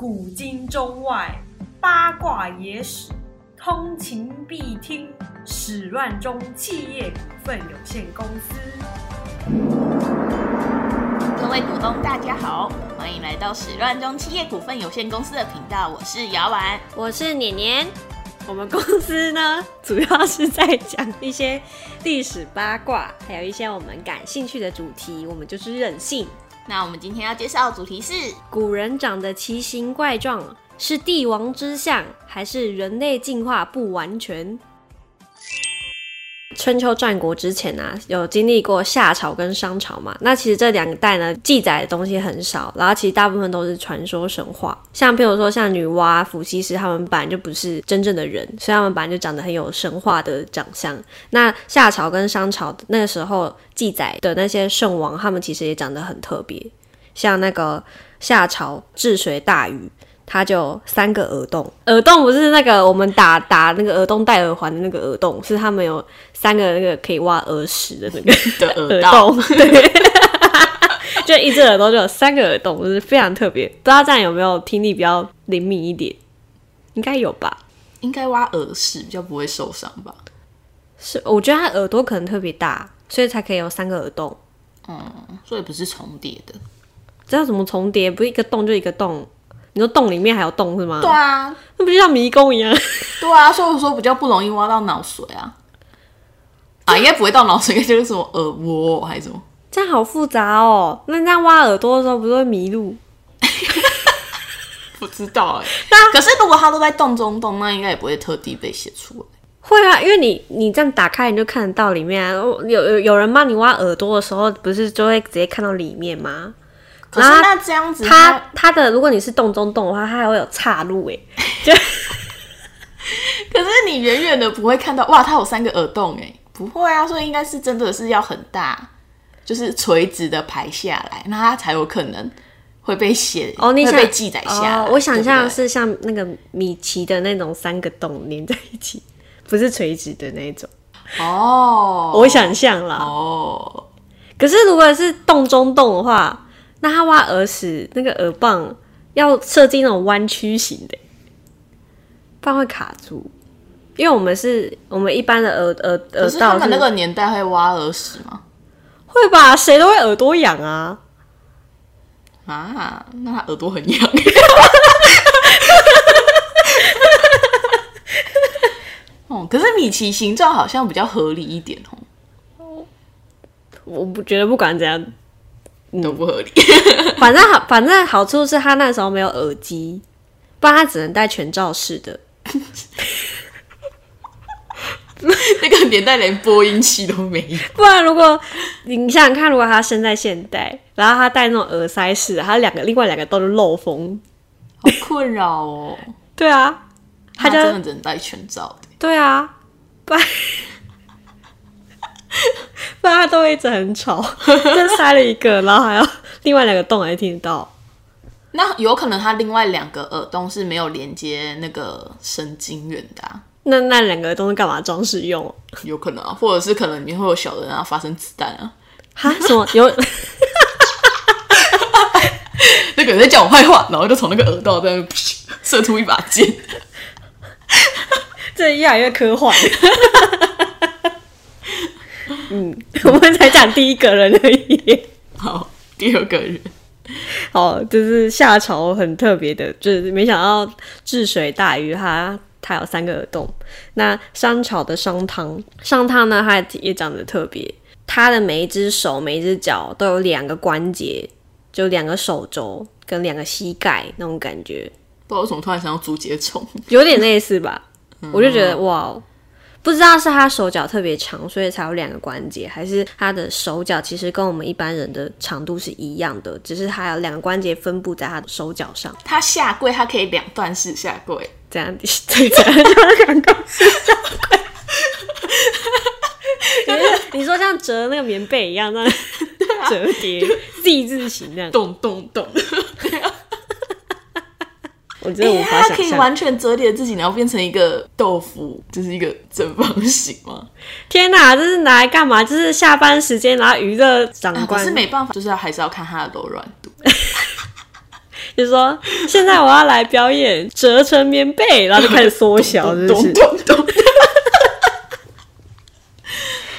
古今中外八卦野史，通勤必听。史乱中企业股份有限公司。各位股东，大家好，欢迎来到史乱中企业股份有限公司的频道，我是姚婉。我是年年。我们公司呢，主要是在讲一些历史八卦，还有一些我们感兴趣的主题。我们就是任性。那我们今天要介绍的主题是：古人长得奇形怪状，是帝王之相，还是人类进化不完全？春秋战国之前啊，有经历过夏朝跟商朝嘛？那其实这两代呢，记载的东西很少，然后其实大部分都是传说神话。像譬如说，像女娲、伏羲氏他们本来就不是真正的人，所以他们本来就长得很有神话的长相。那夏朝跟商朝那个时候记载的那些圣王，他们其实也长得很特别。像那个夏朝治水大禹。它就三个耳洞，耳洞不是那个我们打打那个耳洞戴耳环的那个耳洞，是他们有三个那个可以挖耳屎的那个的耳洞，对，就一只耳朵就有三个耳洞，就是非常特别。不知道这样有没有听力比较灵敏一点？应该有吧？应该挖耳屎比较不会受伤吧？是，我觉得它耳朵可能特别大，所以才可以有三个耳洞。嗯，所以不是重叠的。知道怎么重叠？不是一个洞就一个洞。你说洞里面还有洞是吗？对啊，那不就像迷宫一样？对啊，所以说比较不容易挖到脑髓啊。啊，应该不会到脑髓，应该就是什么耳蜗还是什么？这样好复杂哦。那这样挖耳朵的时候，不是会迷路？不知道哎。可是如果它都在洞中洞，那应该也不会特地被写出来。会啊，因为你你这样打开，你就看得到里面。啊有有有人帮你挖耳朵的时候，不是就会直接看到里面吗？可是那这样子，它它的如果你是洞中洞的话，它还会有岔路哎。就，可是你远远的不会看到哇，它有三个耳洞哎，不会啊，所以应该是真的是要很大，就是垂直的排下来，那它才有可能会被写哦，你会被记载下来。我想象是像那个米奇的那种三个洞连在一起，不是垂直的那种哦。我想象啦哦，可是如果是洞中洞的话。那他挖耳屎，那个耳棒要设计那种弯曲型的，不然会卡住。因为我们是我们一般的耳耳耳道，他们那个年代会挖耳屎吗？会吧，谁都会耳朵痒啊。啊，那他耳朵很痒。哦，可是米奇形状好像比较合理一点哦。我不觉得，不管怎样。都不合理。反正好，反正好处是他那时候没有耳机，不然他只能戴全罩式的。那个年代连播音器都没有。不然，如果你想想看，如果他生在现代，然后他戴那种耳塞式，他两个另外两个都是漏风，好困扰哦。对啊，他真的只能戴全罩的。对啊，不然。不然他都会一直很吵，就塞了一个，然后还要另外两个洞还听得到。那有可能他另外两个耳洞是没有连接那个神经元的。那那两个洞是干嘛装饰用？有可能啊，或者是可能里面会有小人啊，发生子弹啊。哈？什么？有？那个人在讲我坏话，然后就从那个耳道在那射出一把剑。这越来越科幻。嗯，我们才讲第一个人而已。好，第二个人，好，就是夏朝很特别的，就是没想到治水大禹他他有三个耳洞。那商朝的商汤，商汤呢，他也长得特别，他的每一只手、每一只脚都有两个关节，就两个手肘跟两个膝盖那种感觉。不知道为什么突然想要竹节虫，有点类似吧？我就觉得哇。不知道是他手脚特别长，所以才有两个关节，还是他的手脚其实跟我们一般人的长度是一样的，只是他有两个关节分布在他的手脚上。他下跪，他可以两段式下跪，这样对，这样 就两段式下跪。你说像折那个棉被一样，那折叠 Z 字形那样，咚咚咚。我觉得无法想象，可以完全折叠自己，然后变成一个豆腐，就是一个正方形吗？天哪，这是拿来干嘛？就是下班时间，然后娱乐长官。可是没办法，就是要还是要看它的柔软度。就说现在我要来表演折成棉被，然后就开始缩小，是不是？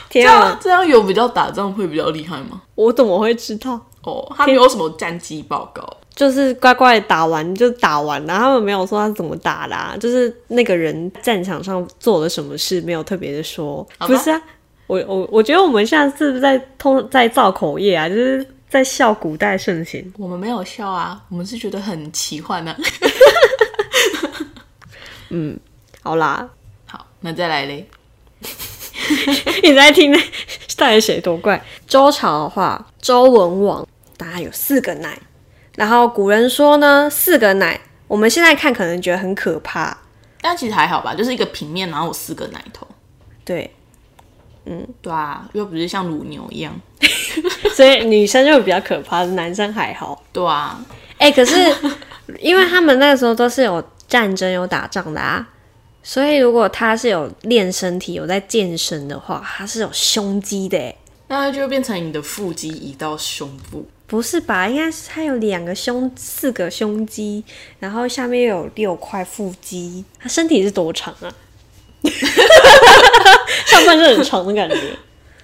天样啊，这样有比较打仗会比较厉害吗？我怎么会知道？哦，他没有什么战绩报告。就是乖乖打完就打完了，他们没有说他怎么打的、啊，就是那个人战场上做了什么事，没有特别的说。不是啊，我我我觉得我们现在是不是在通在造口业啊？就是在笑古代盛行。我们没有笑啊，我们是觉得很奇幻啊。好啦，好，那再来嘞。你在听那 到底谁多怪？周朝的话，周文王大概有四个奶，然后古人说呢，四个奶，我们现在看可能觉得很可怕，但其实还好吧，就是一个平面，然后有四个奶头。对，嗯对啊，又不是像乳牛一样。所以女生就比较可怕，男生还好。对啊，哎、可是 因为他们那个时候都是有战争、有打仗的啊，所以如果他是有练身体、有在健身的话，他是有胸肌的哎。那就会变成你的腹肌移到胸部。不是吧？应该是他有两个胸、四个胸肌，然后下面又有六块腹肌。他身体是多长啊？上半身很长的感觉，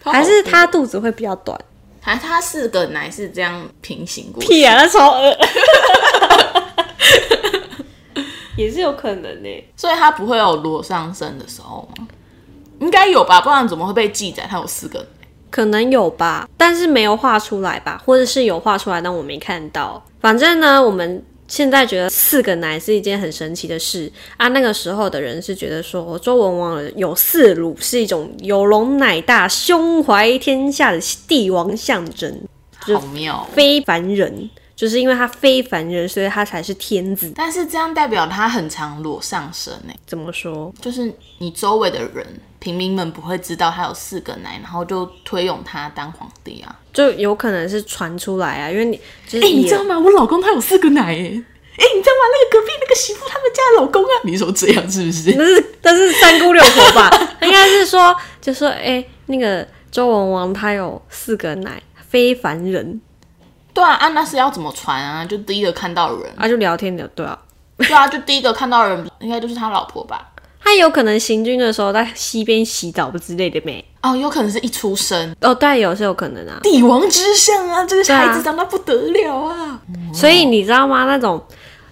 还是他肚子会比较短？还是它四个奶是这样平行过去？屁啊，那超恶，也是有可能呢、所以它不会有裸上身的时候吗？应该有吧，不然怎么会被记载它有四个奶？可能有吧，但是没有画出来吧，或者是有画出来，但我没看到。反正呢，我们现在觉得四个奶是一件很神奇的事啊。那个时候的人是觉得说，周文王有四乳是一种有容乃大、胸怀天下的帝王象征，就好妙哦、非凡人。就是因为他非凡人，所以他才是天子。但是这样代表他很常裸上身呢，怎么说？就是你周围的人平民们不会知道他有四个奶，然后就推用他当皇帝啊。就有可能是传出来啊，因为你就是哎、你知道吗？我老公他有四个奶哎。哎、你知道吗？那个隔壁那个媳妇他们家的老公啊，你说这样是不是？那是那是三姑六婆吧？应该是说，就说哎、那个周文王他有四个奶，非凡人对啊，啊那是要怎么传啊？就第一个看到人，啊，就聊天的对啊。对啊，就第一个看到人应该就是他老婆吧？他有可能行军的时候在溪边洗澡之类的没？哦，有可能是一出生哦，对，有是有可能啊。帝王之相啊，这个孩子长得不得了啊！所以你知道吗？那种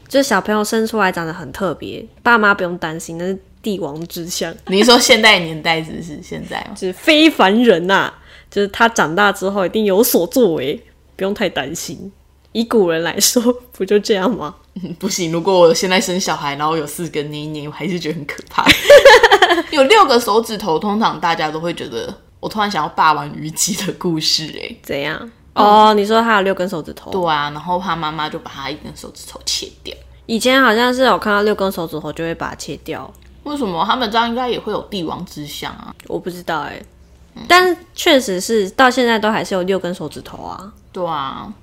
就是小朋友生出来长得很特别，爸妈不用担心，那是帝王之相，你是说现代年代是不是现在吗？就是非凡人呐、就是他长大之后一定有所作为，不用太担心。以古人来说，不就这样吗？不行，如果我现在生小孩，然后有四个捏捏，我还是觉得很可怕。有六个手指头，通常大家都会觉得，我突然想要霸王虞姬的故事、哎，怎样？哦，你说他有六根手指头？对啊，然后他妈妈就把他一根手指头切掉。以前好像是有看到六根手指头就会把它切掉，为什么他们这样应该也会有帝王之相啊？我不知道哎、但是确实是到现在都还是有六根手指头啊。对啊，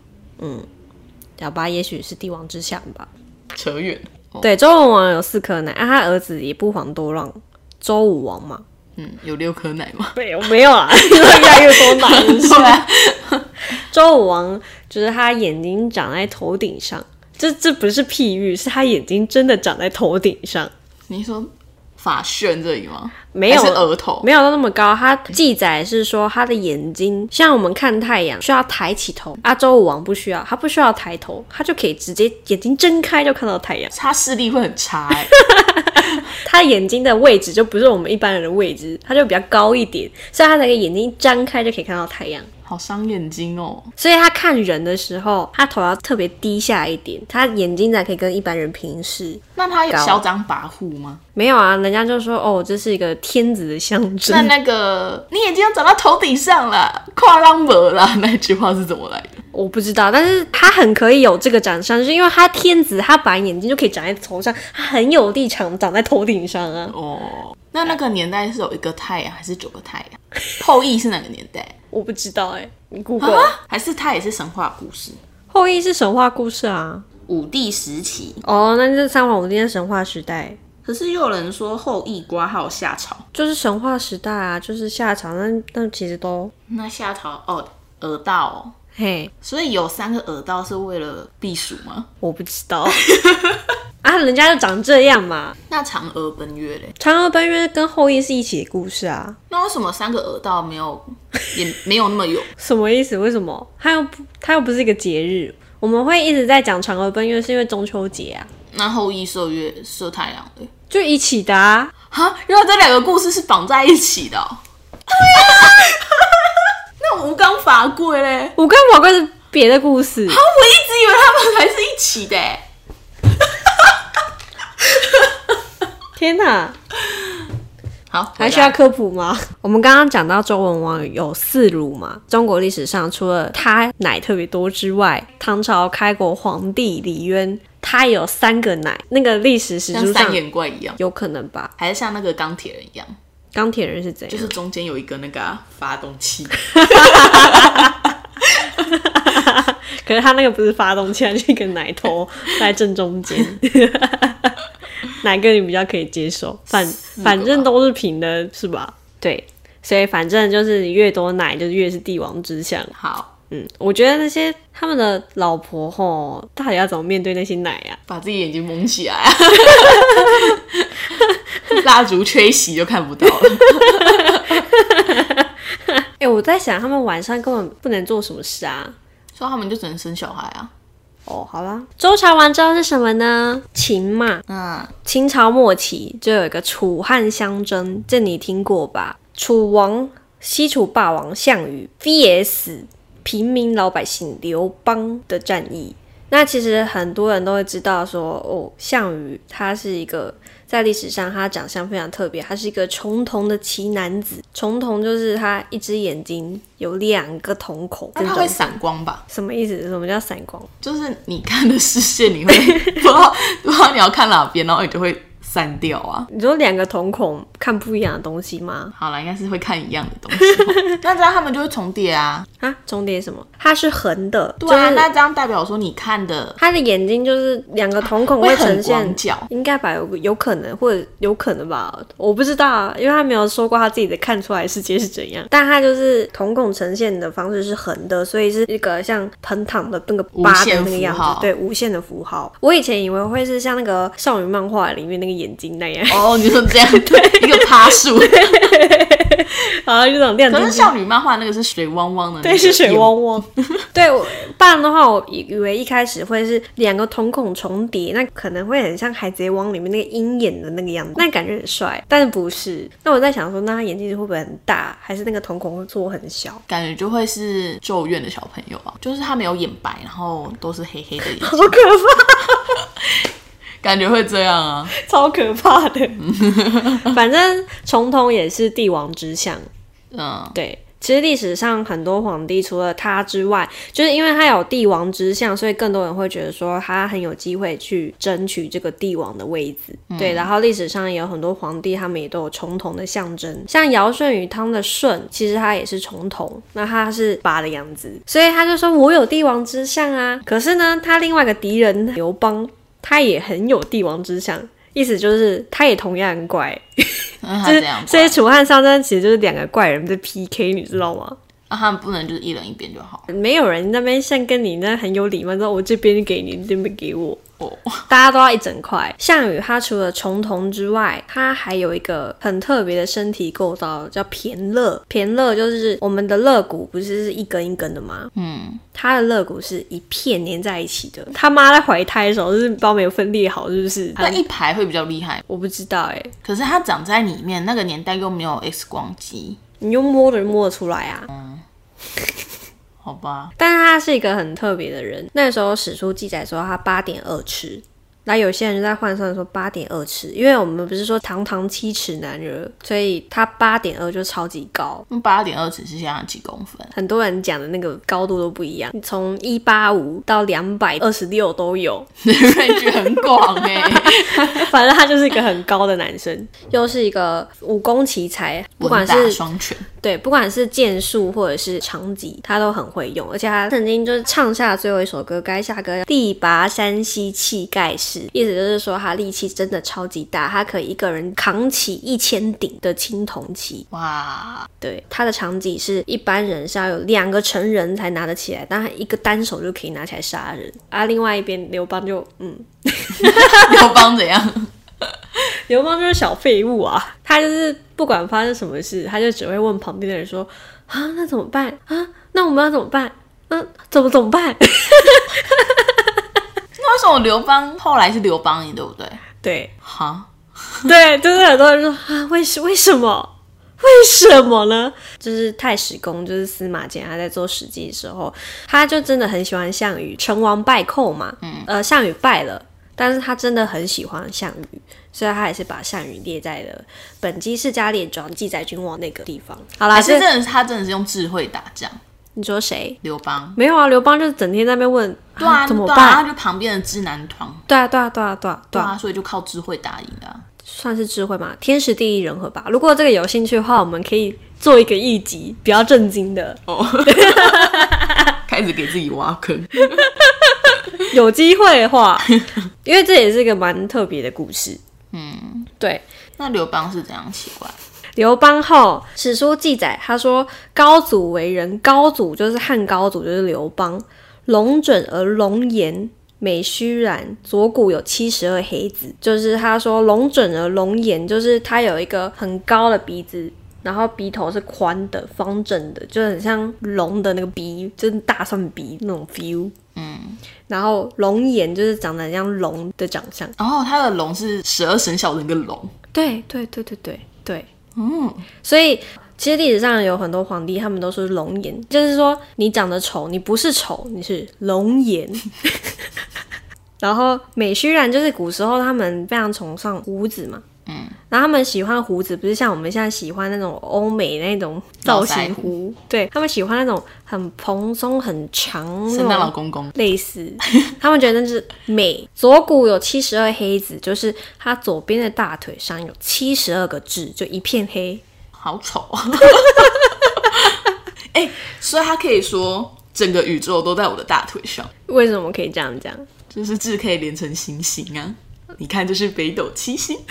小八也许是帝王之相吧。扯远对，周文王有四颗奶，啊，他儿子也不遑多让，周武王嘛。嗯，有六颗奶吗？没有没有啊，越来越多奶。是啊，周武王就是他眼睛长在头顶上，这这不是譬喻，是他眼睛真的长在头顶上，你说发旋这里吗？没有额头？没有到那么高。他记载是说他的眼睛像我们看太阳需要抬起头，阿，周武王不需要，他不需要抬头，他就可以直接眼睛睁开就看到太阳。他视力会很差哎、他眼睛的位置就不是我们一般人的位置，他就比较高一点，所以他那个眼睛张开就可以看到太阳。好伤眼睛哦。所以他看人的时候，他头要特别低下一点，他眼睛才可以跟一般人平视。那他有嚣张跋扈吗？没有啊，人家就说哦，这是一个天子的象征。那那个你眼睛要长到头顶上了，跨浪博啦，那句话是怎么来的？我不知道，但是他很可以有这个长相，就是因为他天子，他把眼睛就可以长在头上，他很有立场长在头顶上啊。哦，那那个年代是有一个太阳还是九个太阳？后羿是哪个年代？我不知道哎、你 Google、啊，还是他也是神话故事？后羿是神话故事啊。五帝时期，哦，那就是三皇五帝的神话时代，可是又有人说后羿瓜号夏朝，就是神话时代啊，就是夏朝，那那其实都那夏朝哦，鹅道哦，嘿，所以有三个耳道是为了避暑吗？我不知道 啊，人家就长这样嘛。那嫦娥奔月嘞？嫦娥奔月跟后羿是一起的故事啊，那为什么三个耳道没有也 没有那么有？什么意思？为什么？它又不，它又不是一个节日。我们会一直在讲嫦娥奔月，是因为中秋节啊，那后羿射月射太阳的？就一起的啊。哈，原来这两个故事是绑在一起的、哦。那吴刚伐桂嘞？吴刚伐桂是别的故事，啊，我一直以为他们还是一起的欸。天哪！好，还需要科普吗？我们刚刚讲到周文王有四乳嘛，中国历史上除了他奶特别多之外，唐朝开国皇帝李渊他有三个奶，那个历史史书上像三眼怪一样，有可能吧？还是像那个钢铁人一样，钢铁人是怎样？就是中间有一个那个啊、发动器。可是他那个不是发动机，它是一个奶头在正中间。哪个你比较可以接受？反反正都是平的，是吧？对，所以反正就是越多奶，就是越是帝王之相。好，嗯，我觉得那些他们的老婆吼，到底要怎么面对那些奶啊？把自己眼睛蒙起来、啊，蜡烛吹熄就看不到了。哎、我在想，他们晚上根本不能做什么事啊。所以他们就只能生小孩啊。哦，好啦，周朝完之后是什么呢？秦嘛，嗯，秦朝末期就有一个楚汉相争，这你听过吧？楚王西楚霸王项羽 VS 平民老百姓刘邦的战役。那其实很多人都会知道说，哦，项羽他是一个在历史上他长相非常特别，他是一个重瞳的奇男子。重瞳就是他一只眼睛有两个瞳孔，那它这种会闪光吧？什么意思？什么叫闪光？就是你看的视线，你 会不知道不知道你要看哪边，然后你就会散掉啊。你说两个瞳孔看不一样的东西吗？好了，应该是会看一样的东西哦。那这样他们就会重叠啊。啊，重叠什么？它是横的，对啊，就是那这样代表说你看的他的眼睛就是两个瞳孔会很呈现广，角。应该吧？有有可能，或者有可能吧？我不知道啊，因为他没有说过他自己的看出来世界是怎样。但他就是瞳孔呈现的方式是横的，所以是一个像横躺的那个八的那个样子，对，无限的符号。我以前以为会是像那个少女漫画里面那个眼睛那样，哦，你说这样 对一个趴树，然后就那种亮可是晶晶。少女漫画那个是水汪汪的那个对，是水汪汪。对，我不然的话，我以以为一开始会是两个瞳孔重叠，那可能会很像《海贼王》里面那个鹰眼的那个样子，那感觉很帅。但是不是？那我在想说，那他眼睛会不会很大，还是那个瞳孔会做很小？感觉就会是咒怨的小朋友啊，就是他没有眼白，然后都是黑黑的眼睛，好可怕，感觉会这样啊。超可怕的。反正重瞳也是帝王之相，嗯，对。其实历史上很多皇帝，除了他之外，就是因为他有帝王之相，所以更多人会觉得说他很有机会去争取这个帝王的位置。对，然后历史上也有很多皇帝，他们也都有重瞳的象征，像尧舜禹汤的舜，其实他也是重瞳，那他是八的样子，所以他就说我有帝王之相啊。可是呢，他另外一个敌人刘邦，他也很有帝王之相。意思就是，他也同样很怪，就是，所以楚汉相争其实就是两个怪人在 PK，你知道吗？那他们不能就是一人一边就好。没有人那边像跟你那很有礼貌，说我这边给你，你这边给我，哦，大家都要一整块。项羽他除了重瞳之外，他还有一个很特别的身体构造，叫胼肋。胼肋就是我们的肋骨，不是是一根一根的吗？嗯，他的肋骨是一片连在一起的。他妈在怀胎的时候是不知道没有分裂好，是不是？那一排会比较厉害，我不知道哎、可是它长在里面，那个年代又没有 X 光机，你用摸的摸得出来啊。好吧？但是他是一个很特别的人。那时候史书记载说他八点二尺，那有些人就在换算说八点二尺，因为我们不是说堂堂七尺男儿，所以他八点二就超级高。那八点二尺是现在几公分？很多人讲的那个高度都不一样，从一八五到两百二十六都有。range 很广哎、反正他就是一个很高的男生，又是一个武功奇才，不管是双拳，对，不管是剑术或者是长戟，他都很会用，而且他曾经就是唱下最后一首歌《垓下歌》，地拔山兮气盖世，意思就是说他力气真的超级大，他可以一个人扛起一千顶的青铜器。哇，对，他的长戟是一般人是要有两个成人才拿得起来，但他一个单手就可以拿起来杀人。啊，另外一边刘邦就嗯，刘邦怎样？刘邦就是小废物啊，他就是不管发生什么事，他就只会问旁边的人说啊，那怎么办啊？那我们要怎么办？嗯、怎么怎么办？那为什么刘邦后来是刘邦你，对不对？对哈，对，就是很多人说啊，为什为什么？为什么呢？就是太史公，就是司马迁，他在做《史记》的时候，他就真的很喜欢项羽，成王败寇嘛。嗯，呃，项羽败了，但是他真的很喜欢项羽，所以他也是把项羽列在了本纪世家列传记载君王那个地方。好啦，是真的是他真的是用智慧打仗，你说谁？刘邦。没有啊，刘邦就是整天在那边问，对啊，怎么办？他就旁边的智囊团，对啊，对啊，对啊，对啊，对啊，所以就靠智慧打赢的啊、算是智慧嘛，天时地利人和吧。如果这个有兴趣的话，我们可以做一个一集比较震惊的，哦，开始给自己挖坑。有机会的话，因为这也是一个蛮特别的故事。嗯，对。那刘邦是怎样奇怪？刘邦后史书记载，他说高祖为人，高祖就是汉高祖，就是刘邦，龙准而龙颜。美虚然，左骨有七十二黑子，就是他说龙准而龙颜，就是他有一个很高的鼻子，然后鼻头是宽的、方正的，就很像龙的那个鼻，就是大蒜鼻那种 feel。嗯，然后龙眼就是长得很像龙的长相。然后他的龙是十二生肖的一个龙，对对对对对对，嗯，所以其实历史上有很多皇帝，他们都是龙颜，就是说你长得丑，你不是丑，你是龙颜。然后美须然就是古时候他们非常崇尚胡子嘛，嗯，然后他们喜欢胡子，不是像我们现在喜欢那种欧美那种造型胡，对他们喜欢那种很蓬松、很长那圣诞老种公公。类似，他们觉得那是美。左骨有七十二黑子，就是他左边的大腿上有七十二个痣，就一片黑。好丑。哎、所以他可以说整个宇宙都在我的大腿上，为什么可以这样讲？就是痣可以连成星星啊。你看，这是北斗七星。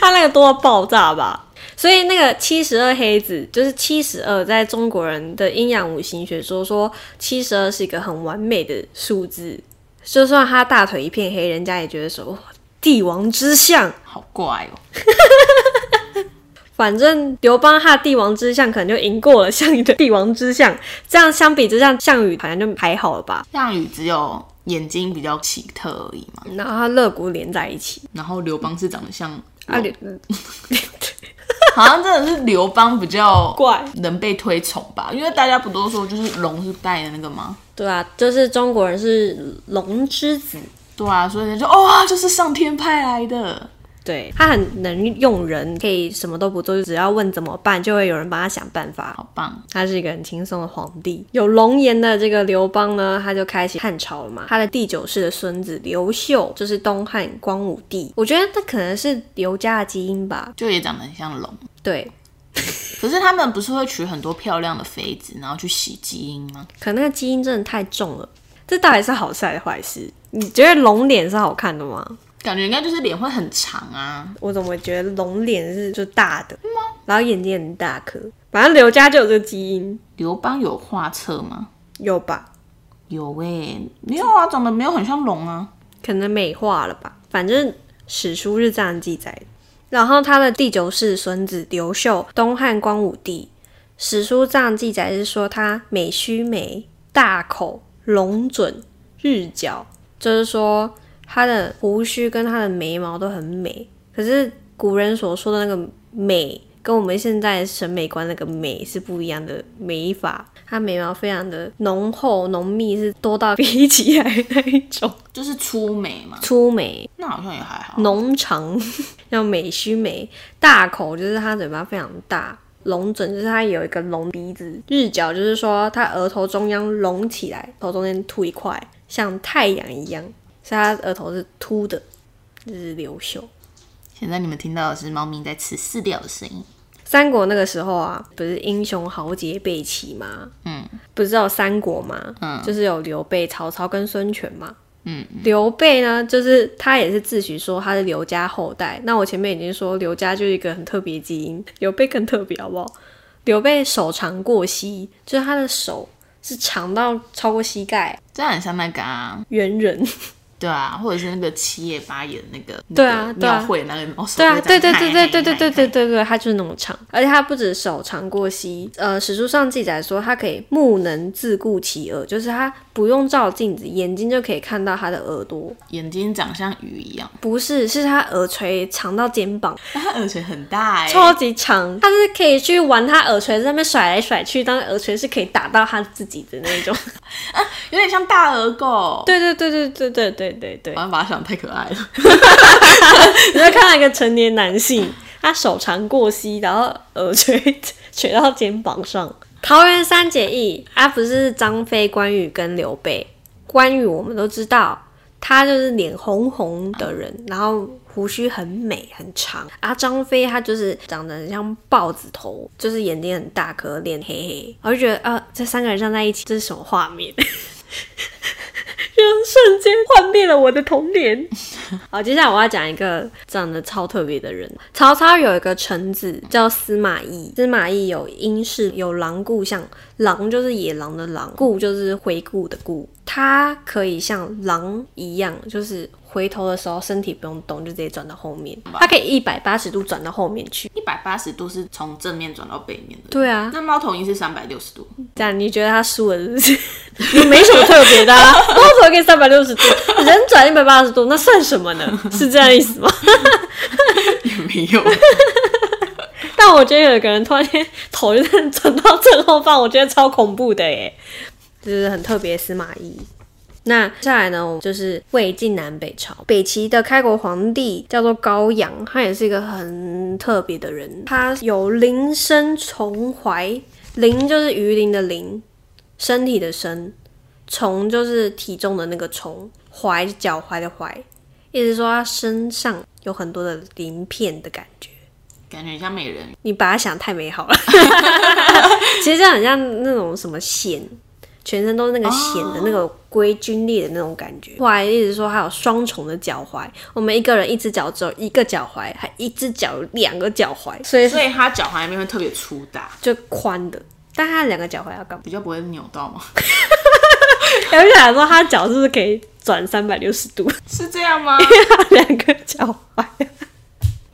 他那个多到爆炸吧？所以那个七十二黑子就是七十二，在中国人的阴阳五行学说说七十二是一个很完美的数字，就算他大腿一片黑，人家也觉得说哇，帝王之相。好怪哦。反正刘邦他的帝王之相可能就赢过了项羽的帝王之相，这样相比之下，项羽好像就还好了吧？项羽只有眼睛比较奇特而已嘛，然后他肋骨连在一起，然后刘邦是长得像啊，好像真的是刘邦比较怪，能被推崇吧，因为大家不都说就是龙是带的那个吗？对啊，就是中国人是龙之子，对啊，所以人就哇，就是上天派来的。对他很能用人，可以什么都不做，就只要问怎么办，就会有人帮他想办法。好棒！他是一个很轻松的皇帝。有龙颜的这个刘邦呢，他就开启汉朝了嘛。他的第九世的孙子刘秀就是东汉光武帝，我觉得他可能是刘家的基因吧。就也长得很像龙。对，可是他们不是会取很多漂亮的妃子，然后去洗基因吗？可那个基因真的太重了。这到底是好事还是坏事？你觉得龙脸是好看的吗？感觉应该就是脸会很长啊。我怎么觉得龙脸是就大的，然后眼睛很大颗，反正刘家就有这个基因，刘邦有画册吗？有吧？有诶、没有啊，长得没有很像龙啊。可能美化了吧，反正史书是这样记载的。然后他的第九世孙子刘秀，东汉光武帝，史书这样记载是说他美须眉、大口、龙准、日角，就是说他的胡须跟他的眉毛都很美。可是古人所说的那个美，跟我们现在审美观那个美是不一样的美法。他眉毛非常的浓厚浓密，是多到比起来那一种。就是粗眉嘛，粗眉、那好像也还好。浓长，叫美须眉；大口就是他嘴巴非常大；龙准就是他有一个龙鼻子；日角就是说他额头中央隆起来，头中间凸一块，像太阳一样。所以他额头是秃的，就是刘秀。现在你们听到的是猫咪在吃饲料的声音。三国那个时候啊，不是英雄豪杰备齐吗？嗯，不是有三国吗？嗯就是有刘备、曹操跟孙权嘛。嗯，刘备呢，就是他也是自诩说他是刘家后代。那我前面已经说刘家就是一个很特别基因，刘备更特别，好不好？刘备手长过膝，就是他的手是长到超过膝盖，这很像那个啊，猿人。对啊，或者是那个七叶八叶的那个，对啊庙会那个猫手对啊，会对对对对对对对对对对，他就是那么长，而且他不止手长过膝，呃，史书上记载说他可以目能自顾其耳，就是他不用照镜子，眼睛就可以看到他的耳朵。眼睛长像鱼一样，不是，是他耳垂长到肩膀，但它耳垂很大哎、超级长，他是可以去玩他耳垂，在那边甩来甩去，当耳垂是可以打到他自己的那种。啊有点像大耳狗。对对对对对对对对对好，像把他想太可爱了。你就看到一个成年男性，他手长过膝，然后耳垂垂到肩膀上。桃园三结义啊，不是张飞、关羽跟刘备。关羽我们都知道，他就是脸红红的人，然后胡须很美很长。啊，张飞他就是长得很像豹子头，就是眼睛很大颗，脸黑黑。我就觉得啊，这三个人站在一起，这是什么画面？瞬间幻灭了我的童年。好，接下来我要讲一个长得超特别的人。曹操有一个臣子叫司马懿，司马懿有阴氏，有狼顾相，狼就是野狼的狼，顾就是回顾的顾。他可以像狼一样，就是回头的时候身体不用动，就直接转到后面。它可以一百八十度转到后面去。一百八十度是从正面转到背面的，对啊，那猫头鹰是三百六十度，这样你觉得他输了是不是？你没什么特别的、啊，猫头可以三百六十度，人转一百八十度，那算什么呢？是这样意思吗？也没有。但我觉得有一个人突然间头就转到正后方，我觉得超恐怖的耶，就是很特别司马懿。那接下来呢，我们就是魏晋南北朝北齐的开国皇帝叫做高阳，他也是一个很特别的人，他有灵身重怀，灵就是鱼鳞的鳞，身体的身，重就是体重的那个重，怀是脚踝的踝，意思是说他身上有很多的鳞片的感觉。感觉像美人，你把它想太美好了，其实这很像那种什么蚬，全身都是那个显的那个龟皲裂的那种感觉。后来一直说还有双重的脚踝，我们一个人一只脚只有一个脚踝，还一只脚有两个脚踝，所以所以他脚踝那边会特别粗大，就宽的。但他两个脚踝要干嘛？比较不会扭到吗？而且来说，他脚是不是可以转三百六十度？是这样吗？他 两个脚踝，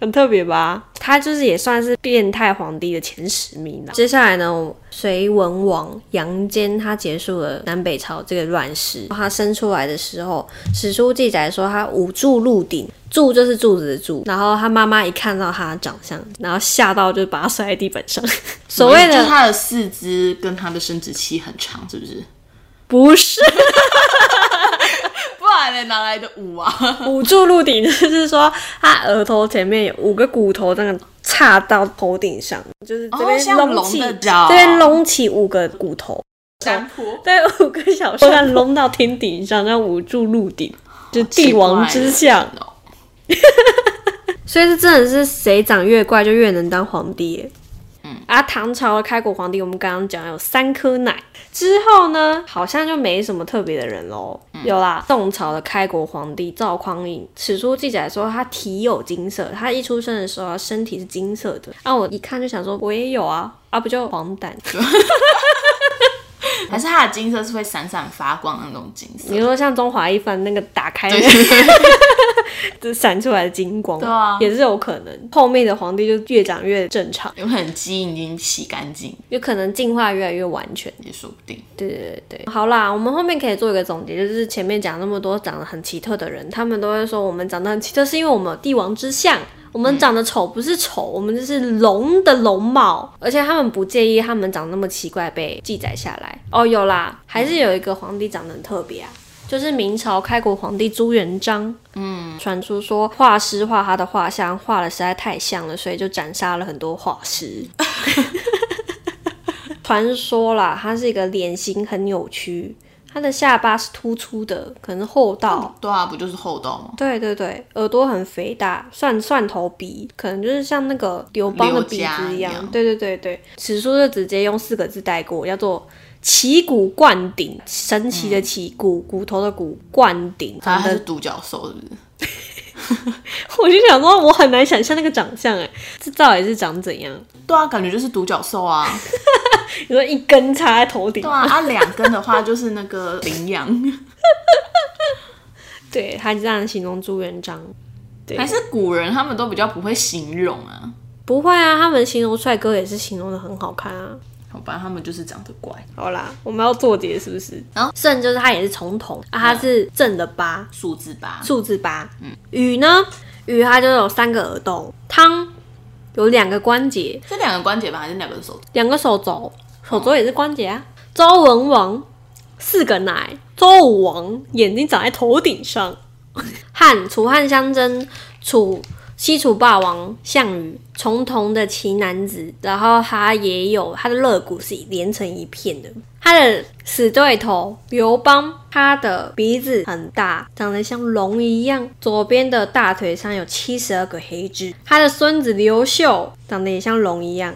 很特别吧？他就是也算是变态皇帝的前十名了。接下来呢，隋文王杨坚他结束了南北朝这个乱世。他生出来的时候，史书记载说他五柱鹿鼎，柱就是柱子的柱。然后他妈妈一看到他的长相，然后吓到就把他摔在地板上。所谓的就是它的四肢跟他的生殖器很长，是不是？不是哪来的五啊？五柱鹿顶，就是说他额头前面有五个骨头，这样插到头顶上，就是这边隆起，这边隆起五个骨头，山坡对，五个小时这隆到天顶上，让五柱鹿顶，就帝王之相。哦。所以这真的是谁长越怪就越能当皇帝耶。嗯，啊，唐朝的开国皇帝，我们刚刚讲有三颗奶，之后呢，好像就没什么特别的人喽。有啦，宋朝的开国皇帝赵匡胤，史书记载说他体有金色，他一出生的时候他身体是金色的。啊，我一看就想说，我也有啊，啊，不就黄疸？还是他的金色是会闪闪发光的那种金色你。说像中华一番那个打开对 就闪出来的金光，对啊也是有可能。后面的皇帝就越长越正常，有可能基因已经洗干净，有可能进化越来越完全。也说不定。对对对对，好啦，我们后面可以做一个总结，就是前面讲那么多长得很奇特的人，他们都会说我们长得很奇特，是因为我们有帝王之相。我们长得丑不是丑，我们就是龙的龙貌，而且他们不介意他们长那么奇怪被记载下来。哦，有啦，还是有一个皇帝长得很特别啊，就是明朝开国皇帝朱元璋。嗯，传出说画师画他的画像画的实在太像了，所以就斩杀了很多画师。传说啦，他是一个脸型很扭曲，他的下巴是突出的，可能厚道。对啊，不就是厚道吗？对对对，耳朵很肥大，蒜蒜头鼻，可能就是像那个刘邦的鼻子一样。对对对对，史书就直接用四个字带过，叫做“旗骨冠顶”，神奇的旗骨，骨头的骨，冠顶，反正他是独角兽，是不是？我就想说，我很难想象那个长相，哎，这到底是长怎样？对啊，感觉就是独角兽啊。你说一根插在头顶对，啊，啊两根的话就是那个羚羊，对他这样形容朱元璋，对还是古人他们都比较不会形容啊。不会啊，他们形容帅哥也是形容的很好看啊。好吧，他们就是长得怪，好啦，我们要做结是不是？然后肾就是它也是从头啊，它是正的八，数字八。数字八。嗯，禹呢？禹它就有三个耳洞，汤有两个关节，这两个关节吧，还是两个手？两个手肘，手肘也是关节啊。周文王四个奶，周武王眼睛长在头顶上。汉楚汉相争，楚西楚霸王项羽，重瞳的奇男子，然后他也有他的肋骨是连成一片的。他的死对头刘邦，他的鼻子很大，长得像龙一样，左边的大腿上有七十二个黑痣。他的孙子刘秀长得也像龙一样，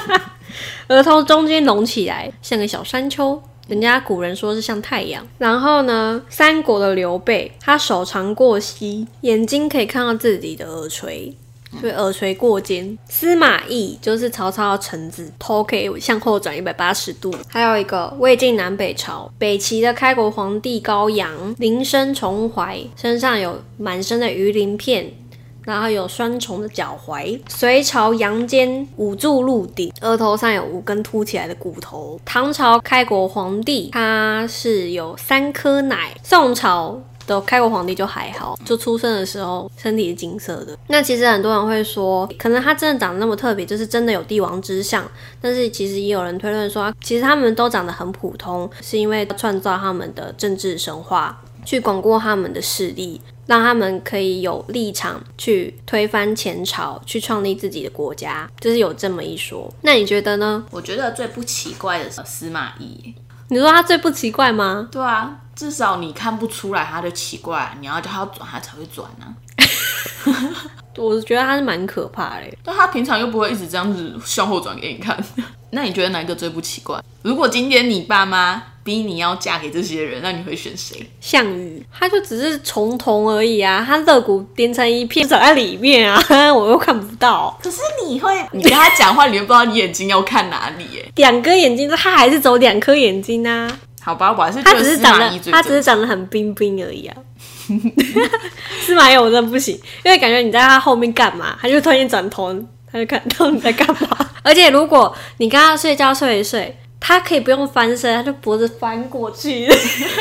额头中间隆起来，像个小山丘。人家古人说是像太阳。然后呢，三国的刘备，他手长过膝，眼睛可以看到自己的耳垂。所以耳垂过肩，司马懿就是曹操的臣子，头可以向后转一百八十度。还有一个魏晋南北朝北齐的开国皇帝高阳，林深重怀，身上有满身的鱼鳞片，然后有双重的脚踝。隋朝杨坚五柱鹿鼎，额头上有五根凸起来的骨头。唐朝开国皇帝他是有三颗奶。宋朝的开国皇帝就还好，就出生的时候身体是金色的。那其实很多人会说，可能他真的长得那么特别，就是真的有帝王之相。但是其实也有人推论说，其实他们都长得很普通，是因为创造他们的政治神话，去巩固他们的势力。让他们可以有立场去推翻前朝，去创立自己的国家，就是有这么一说。那你觉得呢？我觉得最不奇怪的是司马懿。你说他最不奇怪吗？对啊，至少你看不出来他的奇怪，你要叫他转，他才会转啊。我觉得他是蛮可怕的。但他平常又不会一直这样子向后转给你看。那你觉得哪一个最不奇怪？如果今天你爸妈逼你要嫁给这些人，那你会选谁？项羽，他就只是重瞳而已啊，他肋骨连成一片，长在里面啊，我又看不到。可是你会，你跟他讲话，你又不知道你眼睛要看哪里，哎，两颗眼睛，他还是走两颗眼睛啊。好吧，我还是觉他得司只是长得马懿最，他只是长得很冰冰而已啊。司马懿我真的不行，因为感觉你在他后面干嘛，他就突然间转头，他就看到你在干嘛。而且如果你跟他睡觉睡一睡，他可以不用翻身，他就脖子翻过去。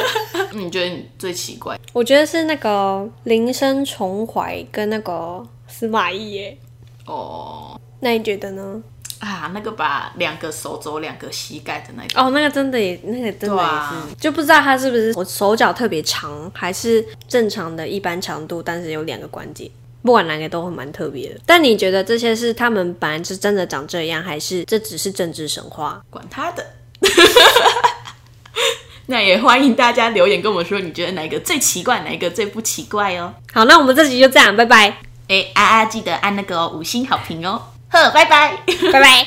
你觉得你最奇怪？我觉得是那个林深重怀跟那个司马懿耶，哦那你觉得呢？啊，那个把两个手肘、两个膝盖的那个，哦，那个真的也，那个真的也是，啊就不知道他是不是我手脚特别长，还是正常的一般长度，但是有两个关节。不管哪个都会蛮特别的。但你觉得这些是他们本来是真的长这样，还是这只是政治神话？管他的。那也欢迎大家留言跟我说，你觉得哪一个最奇怪，哪一个最不奇怪哦？好，那我们这集就这样，拜拜，哎，啊啊，记得按那个五星好评哦。呵，拜拜。拜拜。